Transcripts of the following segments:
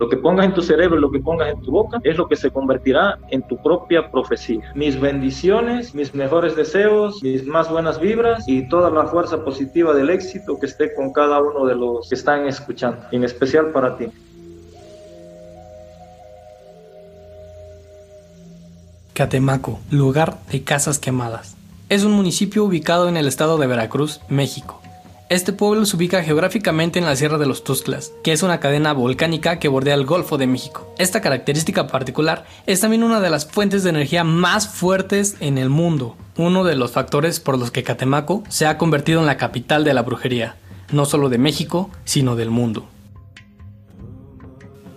Lo que pongas en tu cerebro lo que pongas en tu boca es lo que se convertirá en tu propia profecía. Mis bendiciones, mis mejores deseos, mis más buenas vibras y toda la fuerza positiva del éxito que esté con cada uno de los que están escuchando, en especial para ti. Catemaco, lugar de casas quemadas. Es un municipio ubicado en el estado de Veracruz, México. Este pueblo se ubica geográficamente en la Sierra de los Tuxtlas, que es una cadena volcánica que bordea el Golfo de México. Esta característica particular es también una de las fuentes de energía más fuertes en el mundo, uno de los factores por los que Catemaco se ha convertido en la capital de la brujería, no solo de México, sino del mundo.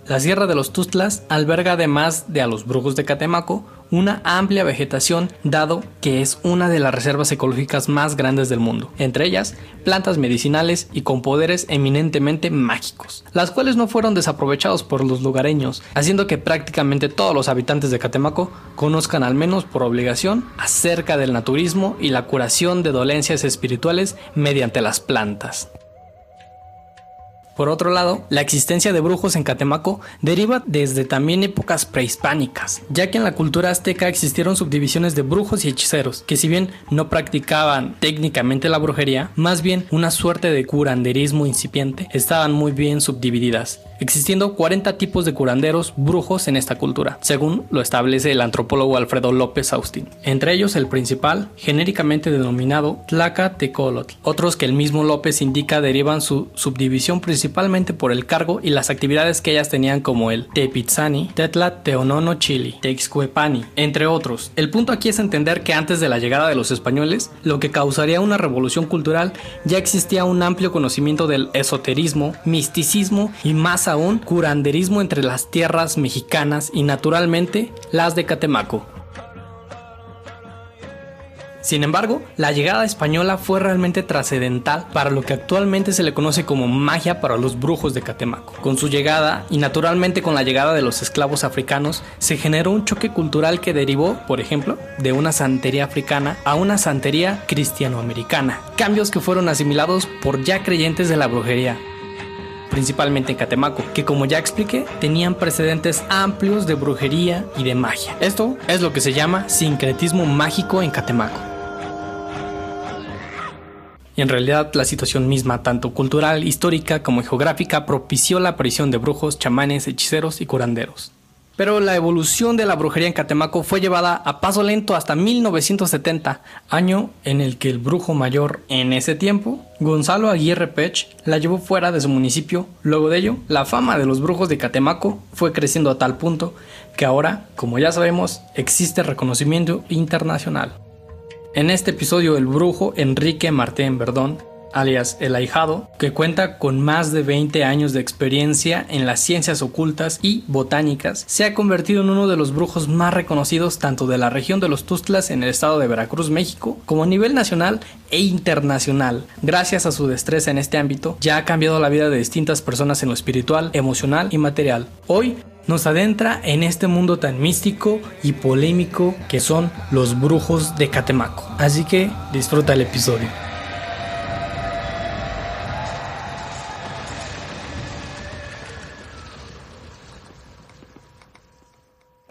La Sierra de los Tuxtlas alberga además de a los brujos de Catemaco una amplia vegetación dado que es una de las reservas ecológicas más grandes del mundo, entre ellas plantas medicinales y con poderes eminentemente mágicos, las cuales no fueron desaprovechados por los lugareños, haciendo que prácticamente todos los habitantes de Catemaco conozcan al menos por obligación acerca del naturismo y la curación de dolencias espirituales mediante las plantas. Por otro lado, la existencia de brujos en Catemaco deriva desde también épocas prehispánicas, ya que en la cultura azteca existieron subdivisiones de brujos y hechiceros, que si bien no practicaban técnicamente la brujería, más bien una suerte de curanderismo incipiente, estaban muy bien subdivididas existiendo 40 tipos de curanderos brujos en esta cultura, según lo establece el antropólogo Alfredo López Austin. Entre ellos el principal, genéricamente denominado Tlacatecolotl. Otros que el mismo López indica derivan su subdivisión principalmente por el cargo y las actividades que ellas tenían como el Tepitzani, Tetla Teonono Chili, Texcuepani, entre otros. El punto aquí es entender que antes de la llegada de los españoles, lo que causaría una revolución cultural, ya existía un amplio conocimiento del esoterismo, misticismo y más aún curanderismo entre las tierras mexicanas y naturalmente las de Catemaco. Sin embargo, la llegada española fue realmente trascendental para lo que actualmente se le conoce como magia para los brujos de Catemaco. Con su llegada y naturalmente con la llegada de los esclavos africanos, se generó un choque cultural que derivó, por ejemplo, de una santería africana a una santería cristianoamericana, cambios que fueron asimilados por ya creyentes de la brujería, principalmente en Catemaco, que como ya expliqué, tenían precedentes amplios de brujería y de magia. Esto es lo que se llama sincretismo mágico en Catemaco. Y en realidad la situación misma, tanto cultural, histórica como geográfica, propició la aparición de brujos, chamanes, hechiceros y curanderos. Pero la evolución de la brujería en Catemaco fue llevada a paso lento hasta 1970, año en el que el brujo mayor en ese tiempo, Gonzalo Aguirre Pech, la llevó fuera de su municipio. Luego de ello, la fama de los brujos de Catemaco fue creciendo a tal punto que ahora, como ya sabemos, existe reconocimiento internacional. En este episodio, el brujo Enrique Martín Verdón alias El Ahijado, que cuenta con más de 20 años de experiencia en las ciencias ocultas y botánicas, se ha convertido en uno de los brujos más reconocidos tanto de la región de los Tustlas en el estado de Veracruz, México, como a nivel nacional e internacional. Gracias a su destreza en este ámbito, ya ha cambiado la vida de distintas personas en lo espiritual, emocional y material. Hoy nos adentra en este mundo tan místico y polémico que son los brujos de Catemaco. Así que disfruta el episodio.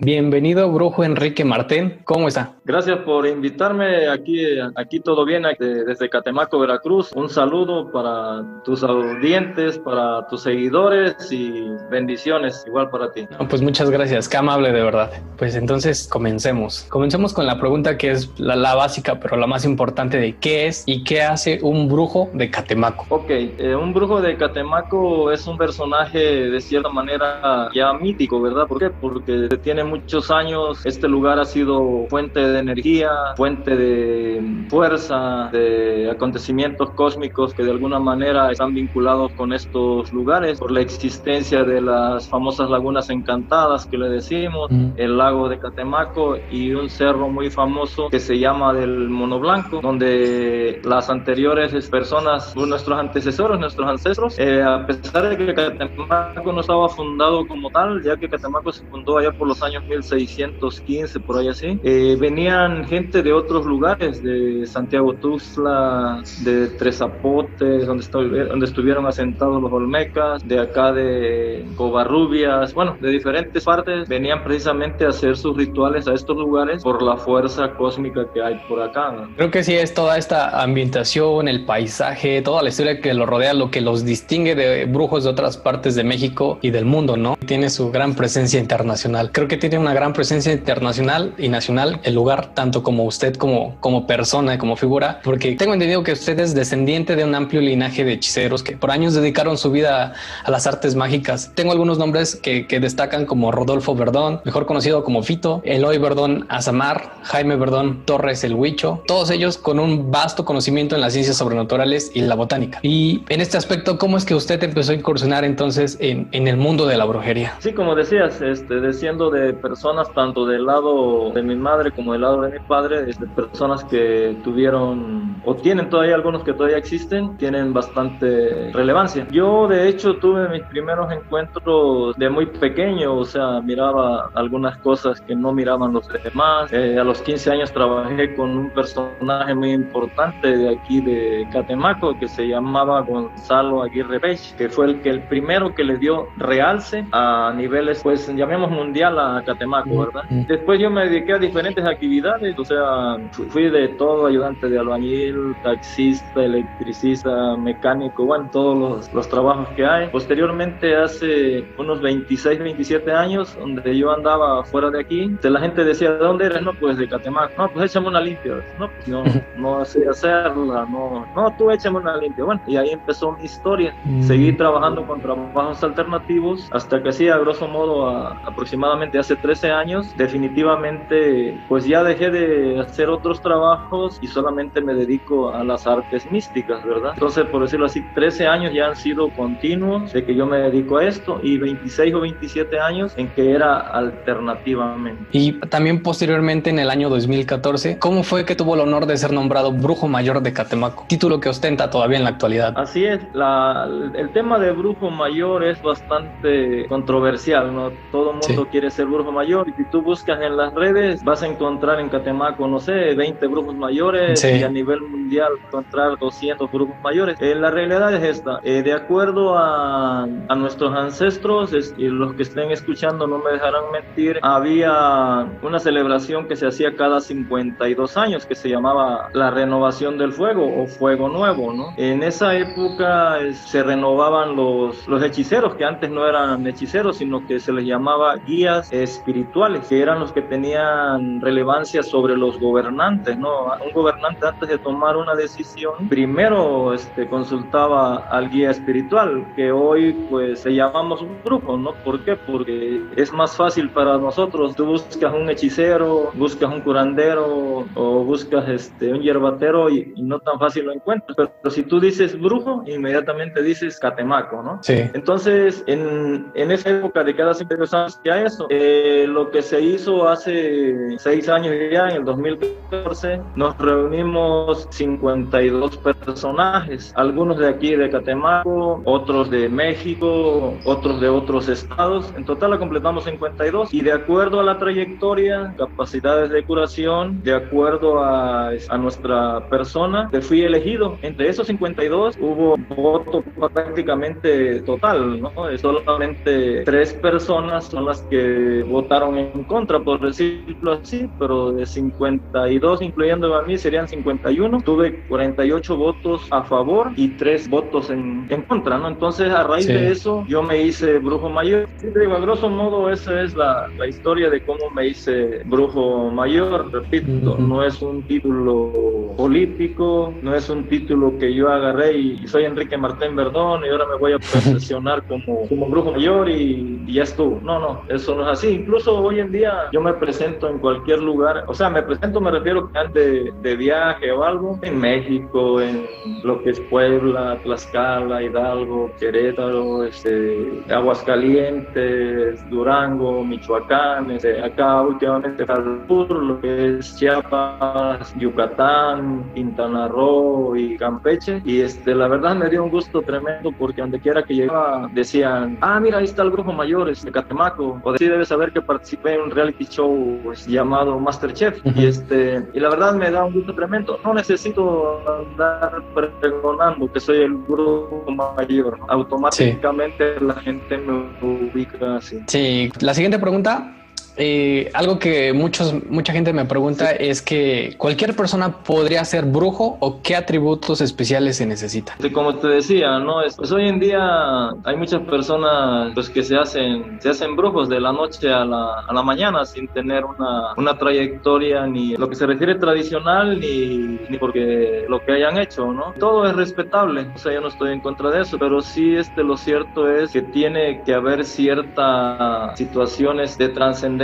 Bienvenido, brujo Enrique Martín. ¿Cómo está? Gracias por invitarme aquí, aquí todo bien, desde Catemaco, Veracruz. Un saludo para tus audientes, para tus seguidores y bendiciones igual para ti. pues muchas gracias, qué amable de verdad. Pues entonces comencemos. Comencemos con la pregunta que es la, básica, pero la más importante de qué es y qué hace un brujo de Catemaco. Ok, eh, un brujo de Catemaco es un personaje de cierta manera ya mítico, ¿verdad? ¿Por qué? Porque tiene muchos años este lugar ha sido fuente de energía, fuente de fuerza, de acontecimientos cósmicos que de alguna manera están vinculados con estos lugares por la existencia de las famosas lagunas encantadas que le decimos, el lago de Catemaco y un cerro muy famoso que se llama del Mono Blanco, donde las anteriores personas, nuestros antecesores, nuestros ancestros, eh, a pesar de que Catemaco no estaba fundado como tal, ya que Catemaco se fundó allá por los años año 1615, por ahí así, eh, venían gente de otros lugares, de Santiago Tuxtla, de Tres Zapotes, donde, donde estuvieron asentados los Olmecas, de acá de Covarrubias, bueno, de diferentes partes, venían precisamente a hacer sus rituales a estos lugares por la fuerza cósmica que hay por acá. Creo que sí es toda esta ambientación, el paisaje, toda la historia que lo rodea, lo que los distingue de brujos de otras partes de México y del mundo, ¿no? Tiene su gran presencia internacional. Creo que tiene una gran presencia internacional y nacional el lugar, tanto como usted como, como persona, como figura, porque tengo entendido que usted es descendiente de un amplio linaje de hechiceros que por años dedicaron su vida a las artes mágicas. Tengo algunos nombres que, que destacan como Rodolfo Verdón, mejor conocido como Fito, Eloy Verdón Azamar, Jaime Verdón Torres el Huicho, todos ellos con un vasto conocimiento en las ciencias sobrenaturales y la botánica. Y en este aspecto, ¿cómo es que usted empezó a incursionar entonces en, en el mundo de la brujería? Sí, como decías, este, desciendo de personas tanto del lado de mi madre como del lado de mi padre, este, personas que tuvieron o tienen todavía algunos que todavía existen, tienen bastante relevancia. Yo de hecho tuve mis primeros encuentros de muy pequeño, o sea, miraba algunas cosas que no miraban los demás. Eh, a los 15 años trabajé con un personaje muy importante de aquí de Catemaco que se llamaba Gonzalo Aguirre Pech, que fue el que el primero que le dio realce a niveles, pues llamemos mundial a Catemaco, ¿verdad? Después yo me dediqué a diferentes actividades, o sea, fui de todo, ayudante de albañil, taxista, electricista, mecánico, bueno, todos los, los trabajos que hay. Posteriormente, hace unos 26, 27 años, donde yo andaba fuera de aquí, la gente decía, ¿de dónde eres? No, pues de Catemaco. No, pues échame una limpia. No, pues no, no sé hacerla, no, no, tú échame una limpia. Bueno, y ahí empezó mi historia. Mm. Seguí trabajando con trabajos alternativos hasta que sí, a grosso modo, aproximadamente hace 13 años, definitivamente, pues ya dejé de hacer otros trabajos y solamente me dedico a las artes místicas, ¿verdad? Entonces, por decirlo así, 13 años ya han sido continuos de que yo me dedico a esto y 26 o 27 años en que era alternativamente. Y también posteriormente en el año 2014, ¿cómo fue que tuvo el honor de ser nombrado Brujo Mayor de Catemaco? Título que ostenta todavía en la actualidad. Así es, la, el tema de Brujo Mayor es bastante controversial, ¿no? Todo mundo quiere ser Brujo Mayor y si tú buscas en las redes vas a encontrar en Catemaco, no sé, 20 brujos mayores y a nivel mundial encontrar 200 brujos mayores. Eh, la realidad es esta, eh, de acuerdo a, a nuestros ancestros, y los que estén escuchando no me dejarán mentir, había una celebración que se hacía cada 52 años que se llamaba la renovación del fuego o fuego nuevo, ¿no? En esa época se renovaban los, los hechiceros, que antes no eran hechiceros, sino que se les llamaba guías espirituales, que eran los que tenían relevancia sobre los gobernantes, ¿no? Un gobernante antes de tomar una decisión, primero este, consultaba al guía espiritual, que hoy pues le llamamos un grupo, ¿no? ¿Por qué? Porque es más fácil para nosotros. Tú buscas un hechicero, buscas un curandero o buscas este, un hierbatero y, no tan fácil lo encuentras. Pero, si tú dices brujo, inmediatamente dices catemaco, ¿no? Sí. Entonces, en, en esa época de cada cinco años ya eso, eh, lo que se hizo hace seis años ya, en el 2014, nos reunimos 52 personajes, algunos de aquí de Catemaco, otros de México, otros de otros estados. En total la completamos 52 y de acuerdo a la trayectoria, capacidades de curación, de acuerdo a, a nuestra persona, te fui elegido. Entre esos 52 hubo voto prácticamente total, ¿no? Solamente tres personas son las que votaron en contra, por decirlo así, pero de 52, incluyendo a mí, serían 51. Tuve 48 votos a favor y tres votos en, en contra, ¿no? Entonces, a raíz de eso, yo me hice brujo mayor. digo, a grosso modo, esa es la, la, historia de cómo me hice brujo mayor. Repito, no es un título político, no es un título que yo agarré y, soy Enrique Martín Verdón y ahora me voy a profesionar como, como brujo mayor y, y ya estuvo. No, no, eso no es así. Incluso hoy en día yo me presento en cualquier lugar, o sea, me presento, me refiero de, de viaje o algo, en México, en lo que es Puebla, Tlaxcala, Hidalgo, Querétaro, este, Aguascalientes, Durango, Michoacán, este, acá últimamente al lo que es Chiapas, Yucatán, Quintana Roo y Campeche. Y este, la verdad me dio un gusto tremendo porque donde quiera que llegaba decían, ah, mira, ahí está el grupo mayor, este Catemaco, o sí debes saber que participé en un reality show llamado Masterchef y este y la verdad me da un gusto tremendo. No necesito andar pregonando que soy el grupo mayor. Automáticamente la gente me ubica así. Sí, la siguiente pregunta eh, algo que muchos, mucha gente me pregunta es que cualquier persona podría ser brujo o qué atributos especiales se necesitan. Como te decía, no, pues hoy en día hay muchas personas pues que se hacen, se hacen brujos de la noche a la, a la mañana sin tener una, una, trayectoria ni lo que se refiere tradicional ni, ni porque lo que hayan hecho, ¿no? Todo es respetable, o sea, yo no estoy en contra de eso, pero sí este lo cierto es que tiene que haber ciertas situaciones de trascendencia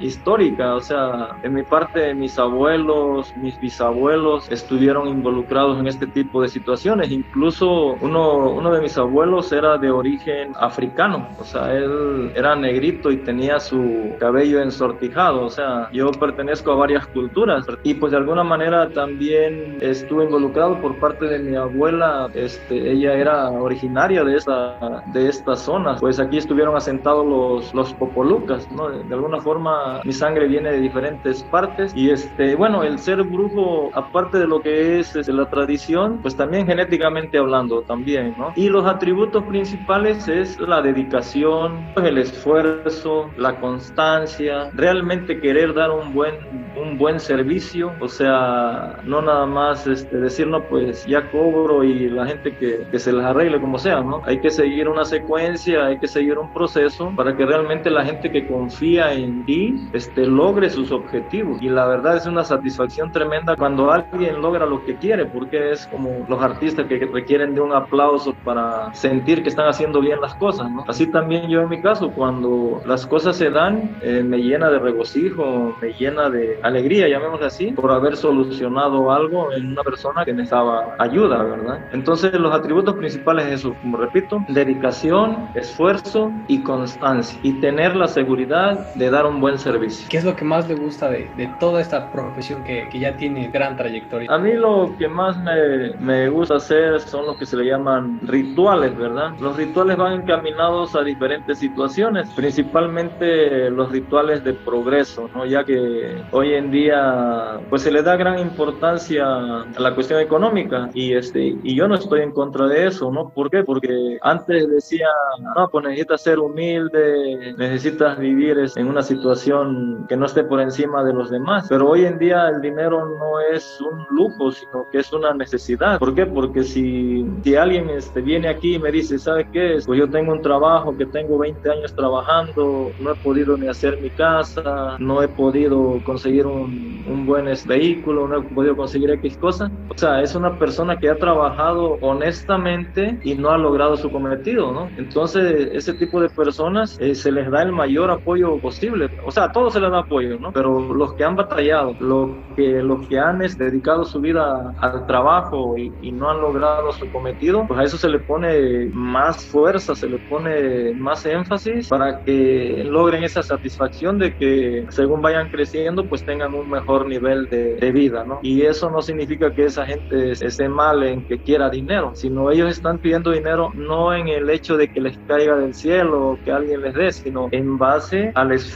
histórica, o sea, en mi parte mis abuelos, mis bisabuelos estuvieron involucrados en este tipo de situaciones, incluso uno, uno de mis abuelos era de origen africano, o sea, él era negrito y tenía su cabello ensortijado, o sea, yo pertenezco a varias culturas. Y pues de alguna manera también estuve involucrado por parte de mi abuela, este, ella era originaria de esta, de esta zona, pues aquí estuvieron asentados los, los popolucas, ¿no? De, alguna forma mi sangre viene de diferentes partes y este, bueno, el ser brujo, aparte de lo que es, es la tradición, pues también genéticamente hablando también, ¿no? Y los atributos principales es la dedicación, el esfuerzo, la constancia, realmente querer dar un buen, un buen servicio, o sea, no nada más este, decir, no, pues ya cobro y la gente que, que se les arregle como sea, ¿no? Hay que seguir una secuencia, hay que seguir un proceso para que realmente la gente que confía en ti este, logre sus objetivos. Y la verdad es una satisfacción tremenda cuando alguien logra lo que quiere, porque es como los artistas que requieren de un aplauso para sentir que están haciendo bien las cosas. ¿no? Así también yo en mi caso, cuando las cosas se dan, eh, me llena de regocijo, me llena de alegría, llamémoslo así, por haber solucionado algo en una persona que necesitaba ayuda, ¿verdad? Entonces los atributos principales es eso, como repito, dedicación, esfuerzo y constancia. Y tener la seguridad de dar un buen servicio. ¿Qué es lo que más le gusta de, de toda esta profesión que, que, ya tiene gran trayectoria? A mí lo que más me, me, gusta hacer son los que se le llaman rituales, ¿verdad? Los rituales van encaminados a diferentes situaciones, principalmente los rituales de progreso, ¿no? Ya que hoy en día pues se le da gran importancia a la cuestión económica y, este, y yo no estoy en contra de eso, ¿no? ¿Por qué? Porque antes decía, no, pues necesitas ser humilde, necesitas vivir en una situación que no esté por encima de los demás. Pero hoy en día el dinero no es un lujo, sino que es una necesidad. ¿Por qué? Porque si, si alguien este, viene aquí y me dice, ¿sabe qué? Pues yo tengo un trabajo que tengo 20 años trabajando, no he podido ni hacer mi casa, no he podido conseguir un, un buen vehículo, no he podido conseguir X cosas. O sea, es una persona que ha trabajado honestamente y no ha logrado su cometido, ¿no? Entonces, ese tipo de personas eh, se les da el mayor apoyo posible o sea, todos se les da apoyo, ¿no? Pero los que han batallado, los que, los que han este, dedicado su vida al trabajo y, no han logrado su cometido, pues a eso se le pone más fuerza, se le pone más énfasis para que logren esa satisfacción de que según vayan creciendo, pues tengan un mejor nivel de, de vida, ¿no? Y eso no significa que esa gente esté mal en que quiera dinero, sino ellos están pidiendo dinero no en el hecho de que les caiga del cielo o que alguien les dé, sino en base al esfuerzo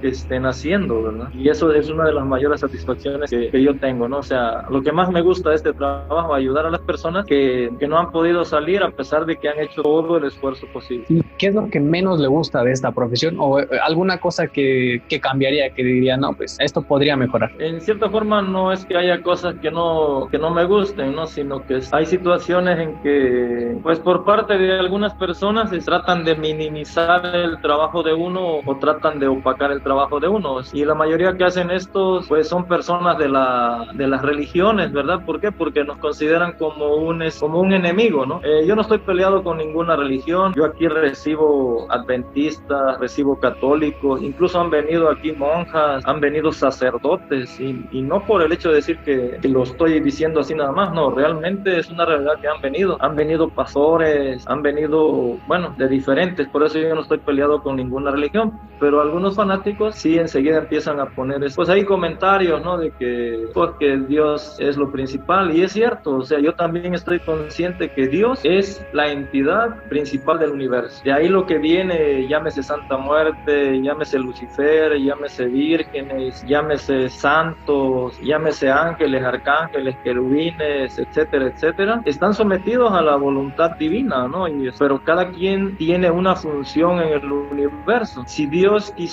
que estén haciendo, ¿verdad? Y eso es una de las mayores satisfacciones que, que yo tengo, ¿no? O sea, lo que más me gusta de este trabajo, ayudar a las personas que, que, no han podido salir a pesar de que han hecho todo el esfuerzo posible. ¿Qué es lo que menos le gusta de esta profesión o eh, alguna cosa que, que cambiaría, que diría, no, pues esto podría mejorar? En cierta forma no es que haya cosas que no, que no me gusten, ¿no? Sino que hay situaciones en que, pues por parte de algunas personas se tratan de minimizar el trabajo de uno o tratan de opacar el trabajo de unos. Y la mayoría que hacen esto, pues son personas de, la, de las religiones, ¿verdad? ¿Por qué? Porque nos consideran como un, como un enemigo, ¿no? Eh, yo no estoy peleado con ninguna religión. Yo aquí recibo adventistas, recibo católicos, incluso han venido aquí monjas, han venido sacerdotes, y, y no por el hecho de decir que, que, lo estoy diciendo así nada más, no, realmente es una realidad que han venido. Han venido pastores, han venido, bueno, de diferentes, por eso yo no estoy peleado con ninguna religión pero algunos fanáticos sí enseguida empiezan a poner, pues hay comentarios, ¿no? De que, porque pues, Dios es lo principal, y es cierto, o sea, yo también estoy consciente que Dios es la entidad principal del universo. De ahí lo que viene, llámese Santa Muerte, llámese Lucifer, llámese vírgenes, llámese santos, llámese ángeles, arcángeles, querubines, etcétera, etcétera, están sometidos a la voluntad divina, ¿no? Y, pero cada quien tiene una función en el universo. Si Dios quisiera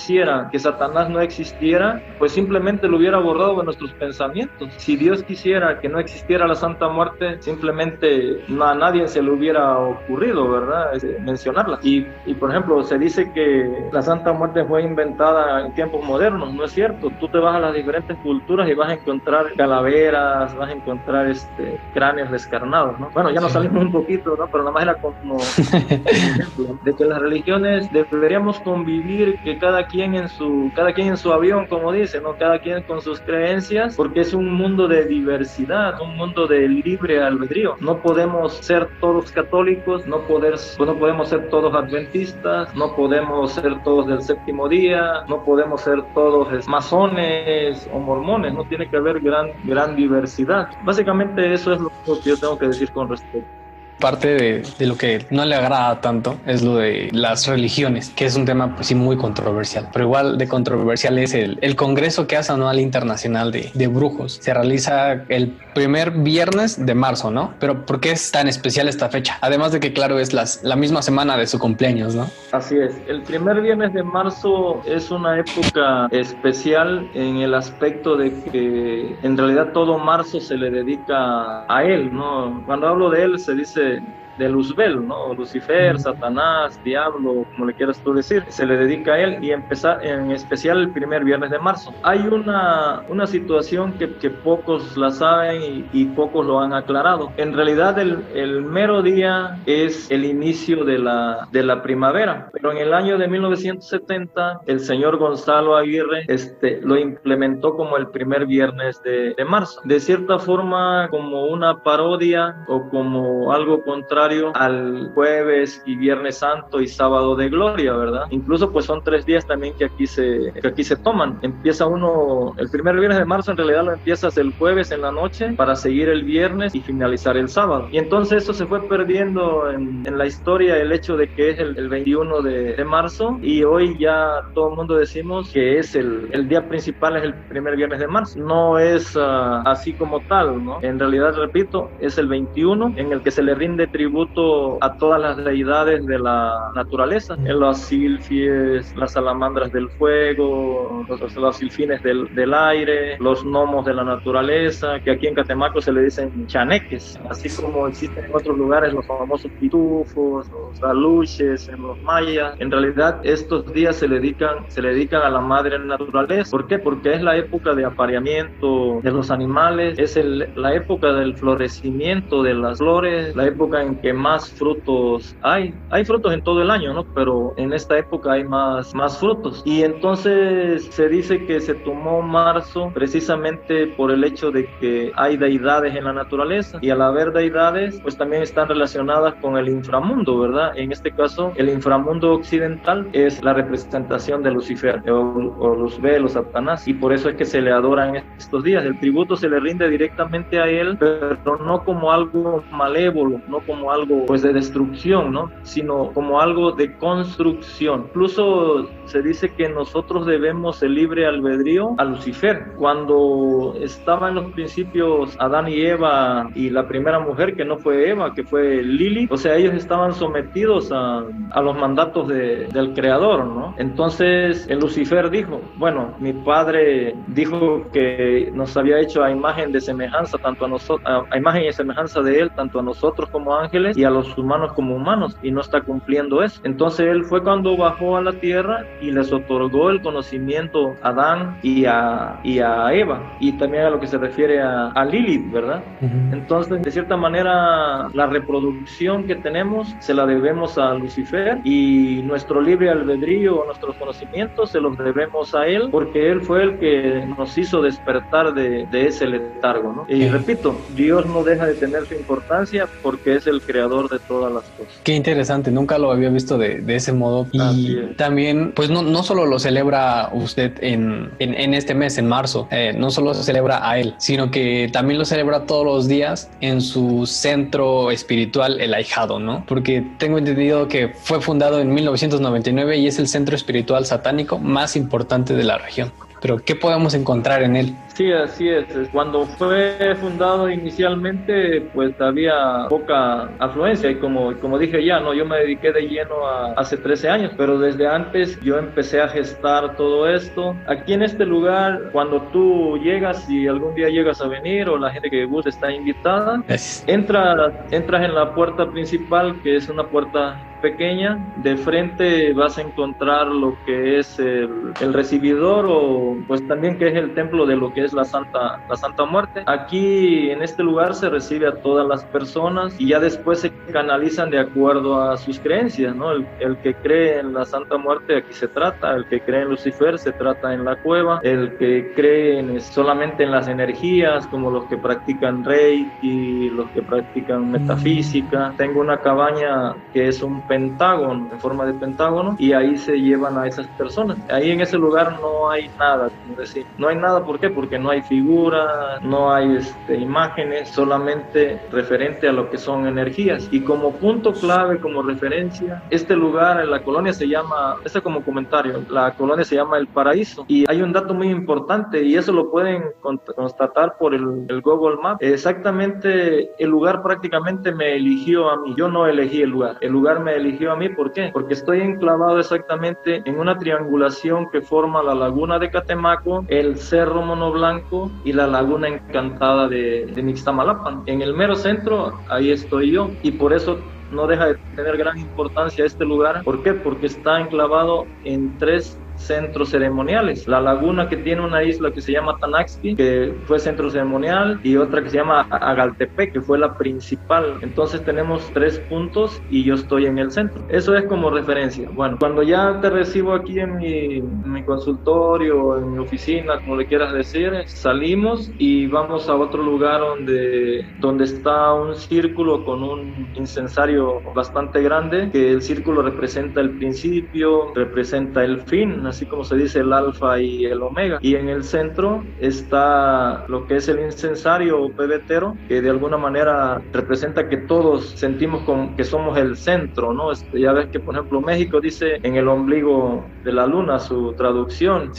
que Satanás no existiera, pues simplemente lo hubiera borrado de nuestros pensamientos. Si Dios quisiera que no existiera la Santa Muerte, simplemente a nadie se le hubiera ocurrido, ¿verdad? Mencionarla. Y, y por ejemplo, se dice que la Santa Muerte fue inventada en tiempos modernos, no es cierto. Tú te vas a las diferentes culturas y vas a encontrar calaveras, vas a encontrar este, cráneos descarnados, ¿no? Bueno, ya nos salimos un poquito, ¿no? Pero nada más era como ejemplo de que las religiones deberíamos convivir, que cada quien en su, cada quien en su avión, como dice, ¿no? Cada quien con sus creencias, porque es un mundo de diversidad, un mundo de libre albedrío. No podemos ser todos católicos, no, poder, no podemos ser todos adventistas, no podemos ser todos del séptimo día, no podemos ser todos masones o mormones, no tiene que haber gran, gran diversidad. Básicamente eso es lo que yo tengo que decir con respecto. Parte de, de, lo que no le agrada tanto es lo de las religiones, que es un tema pues sí muy controversial, pero igual de controversial es el, el Congreso que hace anual internacional de, de, brujos. Se realiza el primer viernes de marzo, ¿no? Pero ¿por qué es tan especial esta fecha? Además de que claro es las, la misma semana de su cumpleaños, ¿no? Así es, el primer viernes de marzo es una época especial en el aspecto de que en realidad todo marzo se le dedica a él, ¿no? Cuando hablo de él se dice soon. De Luzbel, ¿no? Lucifer, Satanás, Diablo, como le quieras tú decir, se le dedica a él y empezar en especial el primer viernes de marzo. Hay una, una situación que, que pocos la saben y, y, pocos lo han aclarado. En realidad el, el, mero día es el inicio de la, de la primavera, pero en el año de 1970 el señor Gonzalo Aguirre este, lo implementó como el primer viernes de, de marzo. De cierta forma como una parodia o como algo contrario al jueves y viernes santo y sábado de gloria, ¿verdad? Incluso pues son tres días también que aquí se, que aquí se toman. Empieza uno, el primer viernes de marzo en realidad lo empiezas el jueves en la noche para seguir el viernes y finalizar el sábado. Y entonces eso se fue perdiendo en, en la historia el hecho de que es el, el 21 de, de, marzo y hoy ya todo el mundo decimos que es el, el día principal, es el primer viernes de marzo. No es uh, así como tal, ¿no? En realidad, repito, es el 21 en el que se le rinde tributo tributo a todas las deidades de la naturaleza, en los silfies, las salamandras del fuego, los, los silfines del, del, aire, los gnomos de la naturaleza, que aquí en Catemaco se le dicen chaneques, así como existen en otros lugares los famosos pitufos, los aluches, en los mayas. En realidad estos días se dedican, se le dedican a la madre naturaleza. ¿Por qué? Porque es la época de apareamiento de los animales, es el, la época del florecimiento de las flores, la época en que más frutos hay. Hay frutos en todo el año, ¿no? Pero en esta época hay más, más frutos. Y entonces se dice que se tomó marzo precisamente por el hecho de que hay deidades en la naturaleza y al haber deidades, pues también están relacionadas con el inframundo, ¿verdad? En este caso, el inframundo occidental es la representación de Lucifer o, o Luzbel o Satanás y por eso es que se le adora en estos días. El tributo se le rinde directamente a él, pero no como algo malévolo, no como algo pues de destrucción, ¿no? Sino como algo de construcción. Incluso se dice que nosotros debemos el libre albedrío a Lucifer. Cuando estaba en los principios Adán y Eva y la primera mujer que no fue Eva, que fue Lili, o sea, ellos estaban sometidos a, a los mandatos de, del Creador, ¿no? Entonces el Lucifer dijo, bueno, mi padre dijo que nos había hecho a imagen de semejanza, tanto a nosotros, a imagen y semejanza de él, tanto a nosotros como ángeles y a los humanos como humanos y no está cumpliendo eso. Entonces él fue cuando bajó a la tierra y les otorgó el conocimiento a Adán y a, y a Eva y también a lo que se refiere a, a Lilith, ¿verdad? Uh -huh. Entonces, de cierta manera, la reproducción que tenemos se la debemos a Lucifer y nuestro libre albedrío, nuestros conocimientos se los debemos a él porque él fue el que nos hizo despertar de, de ese letargo, ¿no? Y repito, Dios no deja de tener su importancia porque es el creador de todas las cosas. Qué interesante, nunca lo había visto de, ese modo. Y también, pues no, no solo lo celebra usted en, en, este mes, en marzo, eh, no solo se celebra a él, sino que también lo celebra todos los días en su centro espiritual, el Ahijado, ¿no? Porque tengo entendido que fue fundado en 1999 y es el centro espiritual satánico más importante de la región. Pero, ¿qué podemos encontrar en él? Sí, así es. Cuando fue fundado inicialmente, pues había poca afluencia y como, como dije ya, no, yo me dediqué de lleno a, hace 13 años, pero desde antes yo empecé a gestar todo esto. Aquí en este lugar, cuando tú llegas y algún día llegas a venir o la gente que gusta está invitada, entras, entras en la puerta principal, que es una puerta pequeña, de frente vas a encontrar lo que es el, el recibidor o pues también que es el templo de lo que es la Santa, la Santa Muerte. Aquí en este lugar se recibe a todas las personas y ya después se canalizan de acuerdo a sus creencias, ¿no? El, el que cree en la Santa Muerte aquí se trata, el que cree en Lucifer se trata en la cueva, el que cree en, solamente en las energías, como los que practican Reiki, los que practican metafísica. Tengo una cabaña que es un pentágono, en forma de pentágono, y ahí se llevan a esas personas. Ahí en ese lugar no hay nada, como decir, no hay nada, ¿por qué? Porque no hay figura, no hay este, imágenes, solamente referente a lo que son energías. Y como punto clave, como referencia, este lugar en la colonia se llama, este como comentario, la colonia se llama El Paraíso. Y hay un dato muy importante y eso lo pueden constatar por el, el Google Map. Exactamente, el lugar prácticamente me eligió a mí. Yo no elegí el lugar. El lugar me eligió a mí. ¿Por qué? Porque estoy enclavado exactamente en una triangulación que forma la laguna de Catemaco, el Cerro Mono Blanco y la Laguna Encantada de, de Mixtamalapan. En el mero centro, ahí estoy yo. Y por eso no deja de tener gran importancia este lugar. ¿Por qué? Porque está enclavado en tres centros ceremoniales. La laguna que tiene una isla que se llama Tanaxpi, que fue centro ceremonial, y otra que se llama Agaltepec, que fue la principal. Entonces tenemos tres puntos y yo estoy en el centro. Eso es como referencia. Bueno, cuando ya te recibo aquí en mi, mi consultorio, en mi oficina, como le quieras decir, salimos y vamos a otro lugar donde, donde está un círculo con un incensario bastante grande, que el círculo representa el principio, representa el fin, así como se dice el alfa y el omega. Y en el centro está lo que es el incensario pebetero, que de alguna manera representa que todos sentimos que somos el centro, ¿no? Este, ya ves que, por ejemplo, México dice en el ombligo de la luna, su traducción,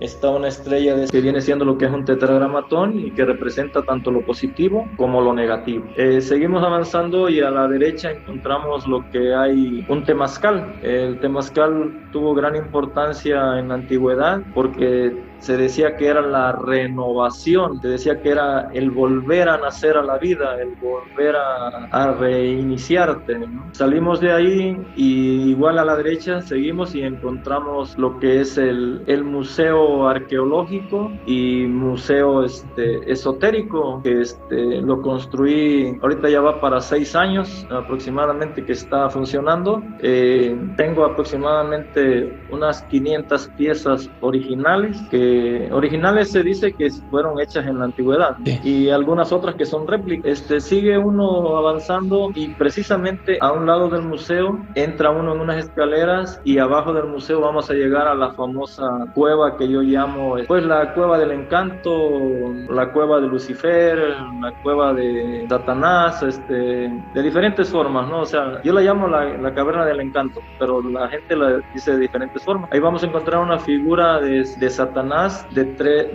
está una estrella que viene siendo lo que es un tetragramatón y que representa tanto lo positivo como lo negativo. Eh, seguimos avanzando y a la derecha encontramos lo que hay un temazcal. El temazcal tuvo gran importancia en la antigüedad porque se decía que era la renovación, se decía que era el volver a nacer a la vida, el volver a, reiniciarte. Salimos de ahí y igual a la derecha seguimos y encontramos lo que es el, museo arqueológico y museo este, esotérico, que este, lo construí, ahorita ya va para seis años aproximadamente que está funcionando. Eh, tengo aproximadamente unas 500 piezas originales que originales se dice que fueron hechas en la antigüedad y algunas otras que son réplicas. Este, sigue uno avanzando y precisamente a un lado del museo entra uno en unas escaleras y abajo del museo vamos a llegar a la famosa cueva que yo llamo pues la cueva del encanto, la cueva de Lucifer, la cueva de Satanás, este, de diferentes formas, ¿no? O sea, yo la llamo la, la caverna del encanto, pero la gente la dice de diferentes formas. Ahí vamos a encontrar una figura de, de Satanás de,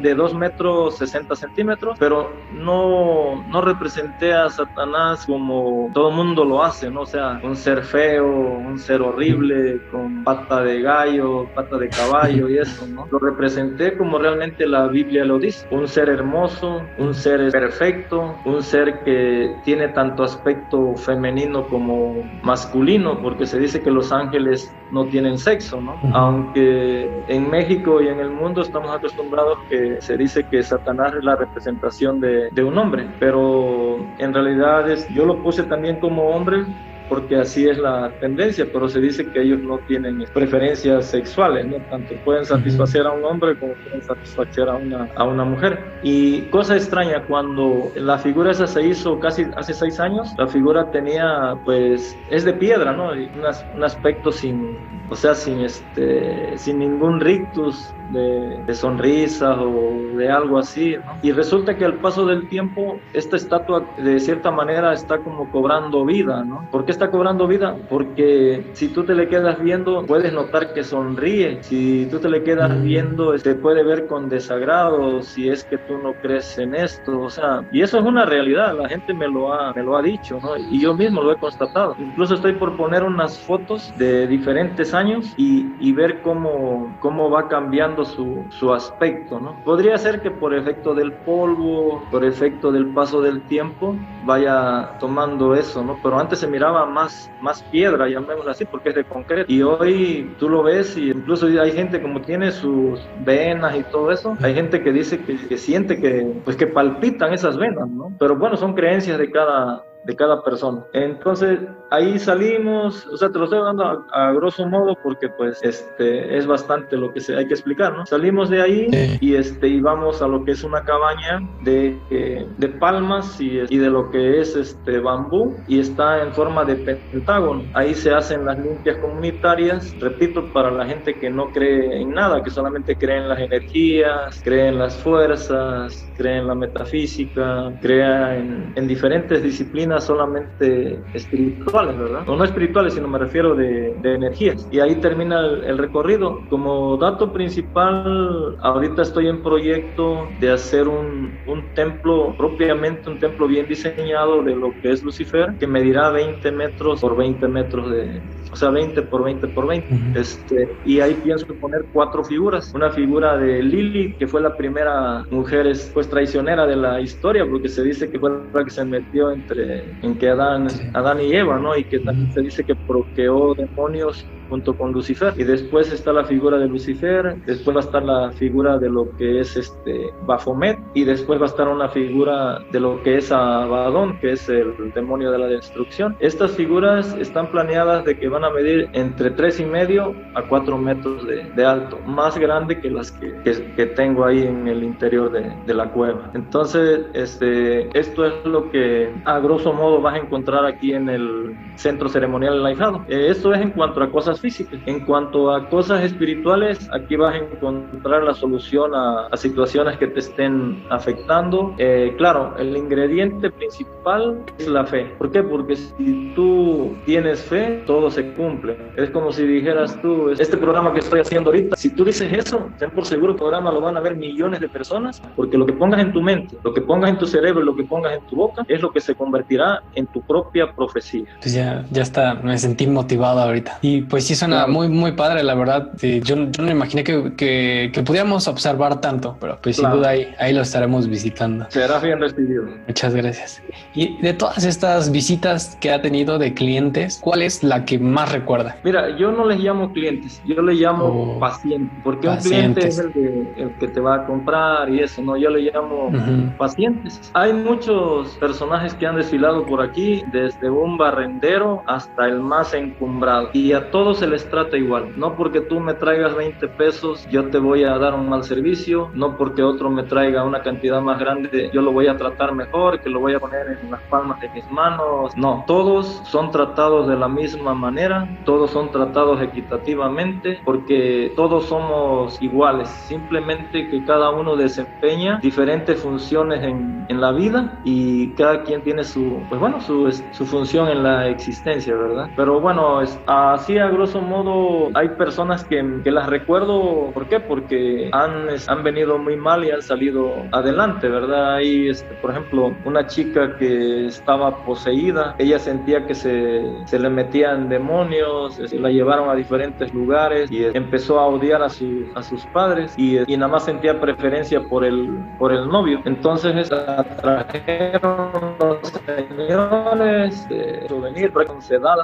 de 2 metros 60 centímetros, pero no, no representé a Satanás como todo mundo lo hace, ¿no? O sea, un ser feo, un ser horrible, con pata de gallo, pata de caballo y eso, ¿no? Lo representé como realmente la Biblia lo dice, un ser hermoso, un ser perfecto, un ser que tiene tanto aspecto femenino como masculino, porque se dice que los ángeles no tienen sexo, ¿no? Aunque en México y en el mundo estamos acostumbrados que se dice que Satanás es la representación de, de un hombre, pero en realidad es, yo lo puse también como hombre porque así es la tendencia, pero se dice que ellos no tienen preferencias sexuales, ¿no? Tanto pueden satisfacer a un hombre como pueden satisfacer a una, a una mujer. Y cosa extraña, cuando la figura esa se hizo casi hace seis años, la figura tenía, pues, es de piedra, ¿no? un aspecto sin, o sea, sin, este, sin ningún rictus de, de sonrisas o de algo así. Y resulta que al paso del tiempo, esta estatua de cierta manera está como cobrando vida, ¿no? ¿Por qué está cobrando vida? Porque si tú te le quedas viendo, puedes notar que sonríe. Si tú te le quedas mm. viendo, te este, puede ver con desagrado si es que tú no crees en esto. O sea, y eso es una realidad, la gente me lo ha, me lo ha dicho, ¿no? Y yo mismo lo he constatado. Incluso estoy por poner unas fotos de diferentes años y, y ver cómo, cómo va cambiando su, su aspecto, ¿no? Podría ser que por efecto del polvo, por efecto del paso del tiempo, vaya tomando eso, ¿no? Pero antes se miraba más, más piedra, llamémoslo así, porque es de concreto. Y hoy tú lo ves y incluso hay gente como tiene sus venas y todo eso, hay gente que dice que, que siente que, pues que palpitan esas venas, ¿no? Pero bueno, son creencias de cada, de cada persona. Entonces, ahí salimos, o sea, te lo estoy dando a, grosso modo porque pues este es bastante lo que se, hay que explicar, ¿no? Salimos de ahí y este y vamos a lo que es una cabaña de, eh, de palmas y, y, de lo que es este bambú y está en forma de pentágono. Ahí se hacen las limpias comunitarias, repito, para la gente que no cree en nada, que solamente cree en las energías, cree en las fuerzas, cree en la metafísica, crea en, en diferentes disciplinas solamente espirituales, ¿verdad? O no espirituales, sino me refiero de, de energías. Y ahí termina el, recorrido. Como dato principal, ahorita estoy en proyecto de hacer un, un templo, propiamente un templo bien diseñado de lo que es Lucifer, que medirá 20 metros por 20 metros de, o sea, 20 por 20 por 20. este, y ahí pienso poner cuatro figuras. Una figura de Lili, que fue la primera mujer pues traicionera de la historia, porque se dice que fue la que se metió entre en que Adán, Adán y Eva, ¿no? Y que también se dice que procreó demonios junto con Lucifer. Y después está la figura de Lucifer, después va a estar la figura de lo que es este Baphomet y después va a estar una figura de lo que es Abaddon, que es el demonio de la destrucción. Estas figuras están planeadas de que van a medir entre tres y medio a 4 metros de, alto, más grande que las que, que, tengo ahí en el interior de, de, la cueva. Entonces, este, esto es lo que a grosso modo vas a encontrar aquí en el centro ceremonial Laifado. Eh, esto es en cuanto a cosas físicas. En cuanto a cosas espirituales, aquí vas a encontrar la solución a, situaciones que te estén afectando. Eh, claro, el ingrediente principal es la fe. ¿Por qué? Porque si tú tienes fe, todo se cumple. Es como si dijeras tú, este programa que estoy haciendo ahorita, si tú dices eso, ten por seguro el programa lo van a ver millones de personas, porque lo que pongas en tu mente, lo que pongas en tu cerebro, lo que pongas en tu boca, es lo que se convertirá en tu propia profecía. Pues ya, ya está, me sentí motivado ahorita. Y pues sí suena muy, muy padre, la verdad. Yo, yo no imaginé que, que, que, pudiéramos observar tanto, pero pues sin duda ahí, ahí lo estaremos visitando. Será bien recibido. Muchas gracias. Y de todas estas visitas que ha tenido de clientes, ¿cuál es la que más recuerda? Mira, yo no les llamo clientes, yo les llamo oh, pacientes, porque un cliente es el que, el que te va a comprar y eso, ¿no? Yo le llamo pacientes. Hay muchos personajes que han desfilado por aquí, desde un barrendero hasta el más encumbrado, y a todos se les trata igual. No porque tú me traigas 20 pesos, yo te voy a dar un mal servicio, no porque otro me traiga una cantidad más grande, yo lo voy a tratar mejor, que lo voy a poner en las palmas de mis manos. No, todos son tratados de la misma manera, todos son tratados equitativamente, porque todos somos iguales, simplemente que cada uno desempeña diferentes funciones en, en la vida y cada quien tiene su, pues bueno, su, su función en la existencia, ¿verdad? Pero bueno, es, así a modo hay personas que, que las recuerdo, ¿por qué? Porque han, han venido muy mal y han salido adelante, ¿verdad? Hay, este, por ejemplo, una chica que estaba poseída, ella sentía que se, se le metían demonios, se la llevaron a diferentes lugares y empezó a odiar a, su, a sus padres y, y, nada más sentía preferencia por el, por el novio. Entonces la trajeron los señores de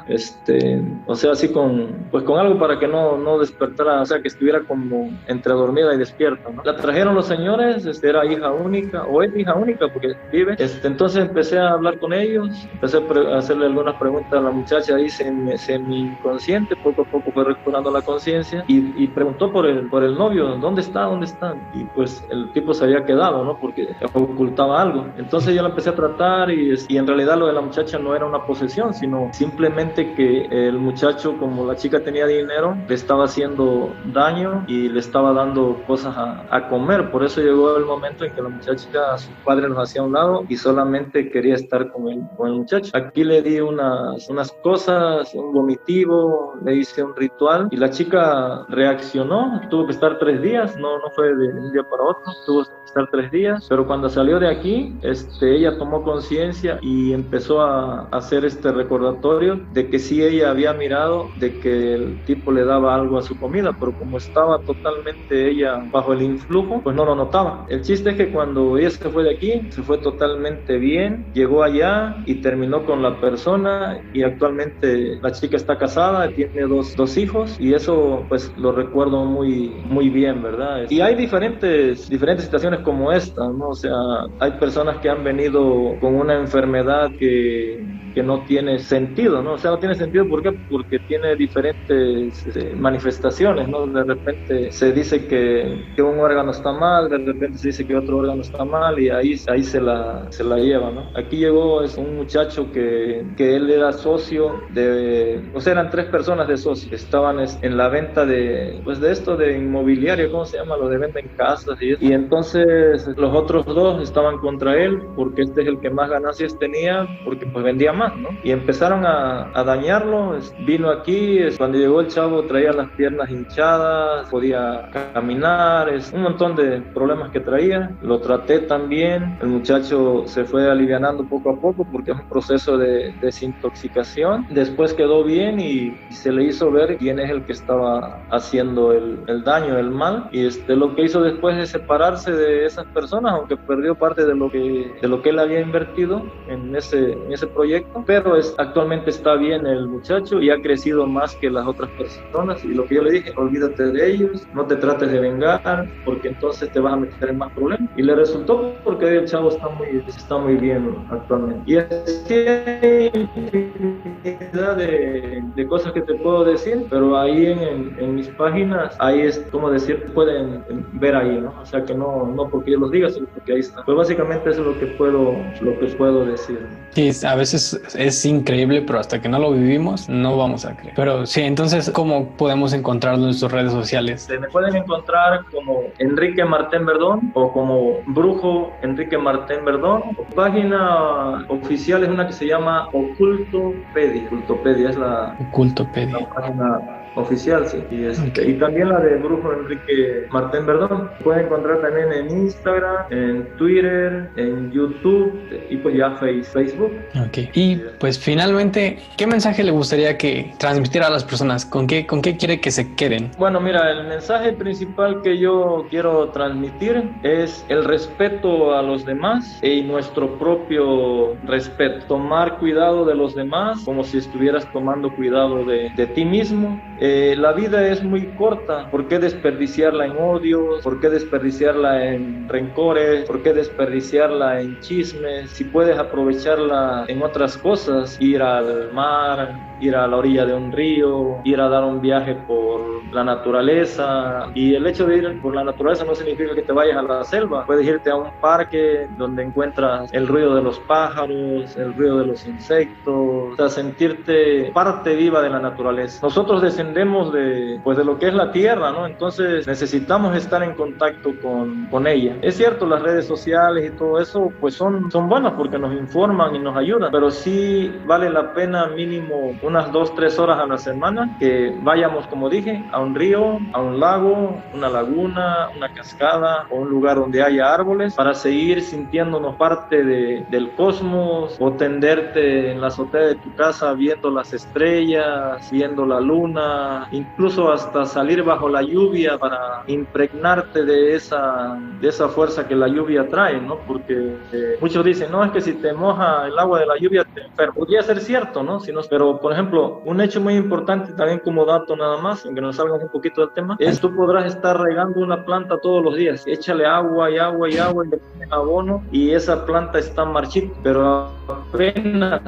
este, o sea, así con pues con algo para que no, no despertara, o sea, que estuviera como entre dormida y despierta. ¿no? La trajeron los señores, este, era hija única, o es hija única porque vive. Este, entonces empecé a hablar con ellos, empecé a hacerle algunas preguntas a la muchacha ahí semi, semi inconsciente, poco a poco fue recuperando la conciencia y, y, preguntó por el, por el novio, ¿dónde está? ¿Dónde está? Y pues el tipo se había quedado, ¿no? Porque ocultaba algo. Entonces yo la empecé a tratar y, y en realidad lo de la muchacha no era una posesión, sino simplemente que el muchacho, como la chica tenía dinero, le estaba haciendo daño y le estaba dando cosas a, a comer. Por eso llegó el momento en que la muchacha, su padre nos hacía a un lado y solamente quería estar con el, con el muchacho. Aquí le di unas, unas cosas, un vomitivo, le hice un ritual y la chica reaccionó. Tuvo que estar tres días, no, no fue de un día para otro, tuvo que estar tres días, pero cuando salió de aquí, este, ella tomó conciencia y empezó a hacer este recordatorio de que sí ella había mirado de que el tipo le daba algo a su comida, pero como estaba totalmente ella bajo el influjo, pues no lo notaba. El chiste es que cuando ella se fue de aquí, se fue totalmente bien, llegó allá y terminó con la persona y actualmente la chica está casada, tiene dos, dos hijos y eso pues lo recuerdo muy, muy bien, ¿verdad? Y hay diferentes, diferentes situaciones como esta, ¿no? O sea, hay personas que han venido con una enfermedad que que no tiene sentido, ¿no? O sea, no tiene sentido ¿por qué? porque tiene diferentes este, manifestaciones, ¿no? De repente se dice que, que, un órgano está mal, de repente se dice que otro órgano está mal y ahí, ahí se, la, se la lleva, ¿no? Aquí llegó es un muchacho que, que él era socio de, o sea, eran tres personas de socios, estaban en la venta de, pues de esto de inmobiliario, ¿cómo se llama? Lo de venta en casas y, y entonces los otros dos estaban contra él porque este es el que más ganancias tenía porque pues vendía más y empezaron a, dañarlo. Vino aquí, cuando llegó el chavo traía las piernas hinchadas, podía caminar, es un montón de problemas que traía. Lo traté también. El muchacho se fue alivianando poco a poco porque es un proceso de desintoxicación. Después quedó bien y, se le hizo ver quién es el que estaba haciendo el, el, daño, el mal. Y este, lo que hizo después es separarse de esas personas, aunque perdió parte de lo que, de lo que él había invertido en ese, en ese proyecto pero es, actualmente está bien el muchacho y ha crecido más que las otras personas. Y lo que yo le dije, olvídate de ellos, no te trates de vengar, porque entonces te vas a meter en más problemas. Y le resultó porque el chavo está muy, está muy bien actualmente. Y hay infinidad de, de, cosas que te puedo decir, pero ahí en, en, mis páginas, ahí es como decir, pueden ver ahí, ¿no? O sea que no, no porque yo los diga, sino porque ahí está. Pues básicamente eso es lo que puedo, lo que puedo decir. Sí, a veces es increíble, pero hasta que no lo vivimos, no vamos a creer. Pero sí, entonces, ¿cómo podemos encontrarlo en sus redes sociales? Se me pueden encontrar como Enrique Martín Verdón o como Brujo Enrique Martín Verdón. Página oficial es una que se llama Ocultopedia. Ocultopedia es la, Ocultopedia. la página oficial, sí. Y, este, y también la de Brujo Enrique Martín Verdón. Pueden encontrar también en Instagram, en Twitter, en YouTube y pues ya Facebook. Ok. Y pues finalmente, ¿qué mensaje le gustaría que transmitiera a las personas? ¿Con qué, con qué quiere que se queden? Bueno, mira, el mensaje principal que yo quiero transmitir es el respeto a los demás y nuestro propio respeto. Tomar cuidado de los demás como si estuvieras tomando cuidado de, de ti mismo eh, la vida es muy corta, ¿por qué desperdiciarla en odios? ¿Por qué desperdiciarla en rencores? ¿Por qué desperdiciarla en chismes? Si puedes aprovecharla en otras cosas, ir al mar, ir a la orilla de un río, ir a dar un viaje por la naturaleza. Y el hecho de ir por la naturaleza no significa que te vayas a la selva. Puedes irte a un parque donde encuentras el ruido de los pájaros, el ruido de los insectos, o sea, sentirte parte viva de la naturaleza. Nosotros descendemos de, pues, de lo que es la tierra, ¿no? Entonces necesitamos estar en contacto con, con ella. Es cierto, las redes sociales y todo eso, pues son, son buenas porque nos informan y nos ayudan, pero sí vale la pena mínimo unas dos, tres horas a la semana, que vayamos, como dije, a un río, a un lago, una laguna, una cascada o un lugar donde haya árboles para seguir sintiéndonos parte de, del cosmos o tenderte en la azotea de tu casa viendo las estrellas, viendo la luna, incluso hasta salir bajo la lluvia para impregnarte de esa, de esa fuerza que la lluvia trae, ¿no? Porque eh, muchos dicen, no, es que si te moja el agua de la lluvia te enfermas. Podría ser cierto, ¿no? Si no pero, por ejemplo, ejemplo, un hecho muy importante también como dato nada más, aunque nos salga un poquito del tema, es tú podrás estar regando una planta todos los días, échale agua y agua y agua y abono y esa planta está marchita, pero apenas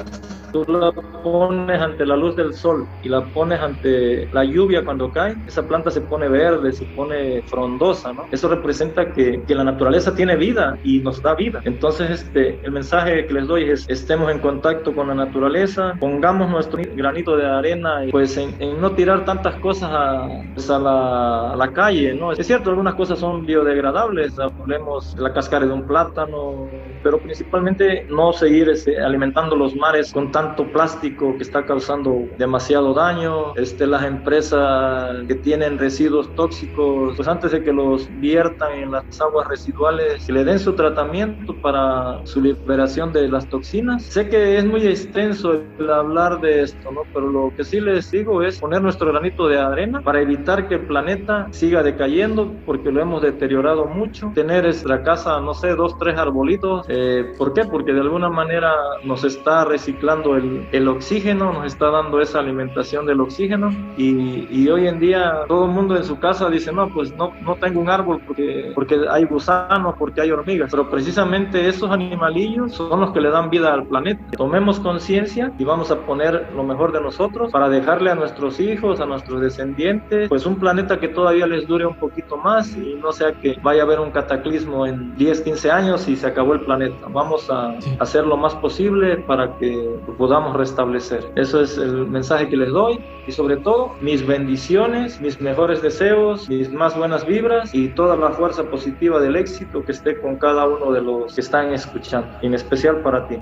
tú la pones ante la luz del sol y la pones ante la lluvia cuando cae, esa planta se pone verde, se pone frondosa, ¿no? Eso representa que, que la naturaleza tiene vida y nos da vida. Entonces, este, el mensaje que les doy es, estemos en contacto con la naturaleza, pongamos nuestro granito de arena, y pues en, no tirar tantas cosas a, pues, a, la, a, la, calle, ¿no? Es cierto, algunas cosas son biodegradables, hablemos de la cáscara de un plátano, pero principalmente no seguir este, alimentando los mares con tanto plástico que está causando demasiado daño, este, las empresas que tienen residuos tóxicos, pues antes de que los viertan en las aguas residuales, que le den su tratamiento para su liberación de las toxinas. Sé que es muy extenso el hablar de esto, ¿no? Pero lo que sí les digo es poner nuestro granito de arena para evitar que el planeta siga decayendo, porque lo hemos deteriorado mucho. Tener nuestra casa, no sé, dos, tres arbolitos. Eh, ¿Por qué? Porque de alguna manera nos está reciclando el, el oxígeno, nos está dando esa alimentación del oxígeno. Y, y, hoy en día todo el mundo en su casa dice, no, pues no, no tengo un árbol porque, porque hay gusanos, porque hay hormigas. Pero precisamente esos animalillos son los que le dan vida al planeta. Tomemos conciencia y vamos a poner lo mejor de nosotros para dejarle a nuestros hijos, a nuestros descendientes, pues un planeta que todavía les dure un poquito más y no sea que vaya a haber un cataclismo en 10, 15 años y se acabó el planeta. Vamos a hacer lo más posible para que lo podamos restablecer. Eso es el mensaje que les doy y sobre todo mis bendiciones, mis mejores deseos, mis más buenas vibras y toda la fuerza positiva del éxito que esté con cada uno de los que están escuchando, en especial para ti.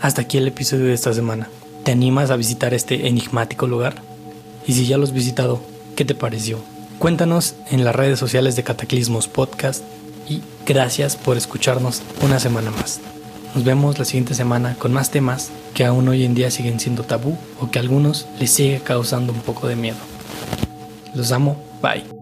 Hasta aquí el episodio de esta semana. ¿Te animas a visitar este enigmático lugar? Y si ya lo has visitado, ¿qué te pareció? Cuéntanos en las redes sociales de Cataclismos Podcast gracias por escucharnos una semana más. Nos vemos la siguiente semana con más temas que aún hoy en día siguen siendo tabú o que a algunos les sigue causando un poco de miedo. Los amo, bye.